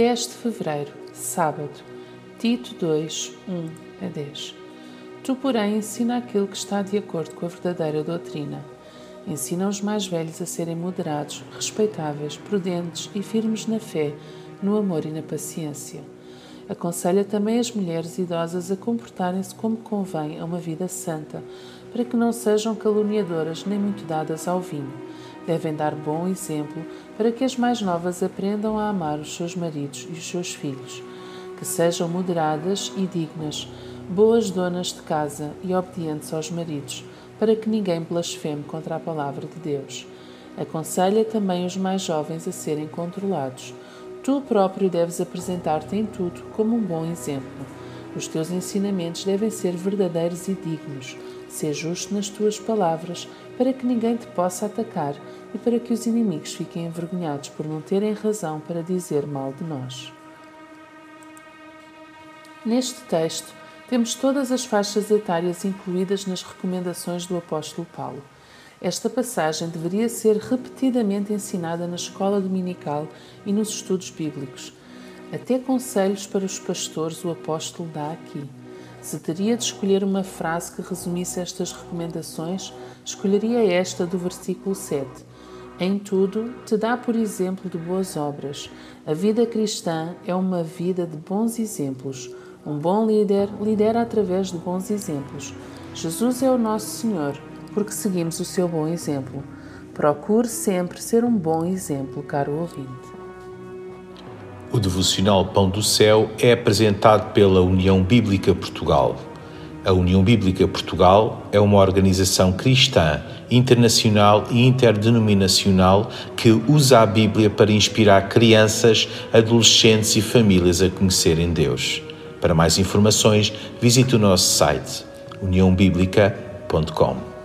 10 de fevereiro, sábado, Tito 2, 1 a 10. Tu, porém, ensina aquilo que está de acordo com a verdadeira doutrina. Ensina os mais velhos a serem moderados, respeitáveis, prudentes e firmes na fé, no amor e na paciência. Aconselha também as mulheres idosas a comportarem-se como convém a uma vida santa, para que não sejam caluniadoras nem muito dadas ao vinho. Devem dar bom exemplo para que as mais novas aprendam a amar os seus maridos e os seus filhos, que sejam moderadas e dignas, boas donas de casa e obedientes aos maridos, para que ninguém blasfeme contra a palavra de Deus. Aconselha também os mais jovens a serem controlados. Tu próprio deves apresentar-te em tudo como um bom exemplo. Os teus ensinamentos devem ser verdadeiros e dignos. Ser justo nas tuas palavras, para que ninguém te possa atacar e para que os inimigos fiquem envergonhados por não terem razão para dizer mal de nós. Neste texto, temos todas as faixas etárias incluídas nas recomendações do apóstolo Paulo. Esta passagem deveria ser repetidamente ensinada na escola dominical e nos estudos bíblicos. Até conselhos para os pastores o apóstolo dá aqui. Se teria de escolher uma frase que resumisse estas recomendações, escolheria esta do versículo 7. Em tudo, te dá por exemplo de boas obras. A vida cristã é uma vida de bons exemplos. Um bom líder lidera através de bons exemplos. Jesus é o nosso Senhor, porque seguimos o seu bom exemplo. Procure sempre ser um bom exemplo, caro ouvinte. O devocional Pão do Céu é apresentado pela União Bíblica Portugal. A União Bíblica Portugal é uma organização cristã, internacional e interdenominacional que usa a Bíblia para inspirar crianças, adolescentes e famílias a conhecerem Deus. Para mais informações, visite o nosso site uniãobíblica.com.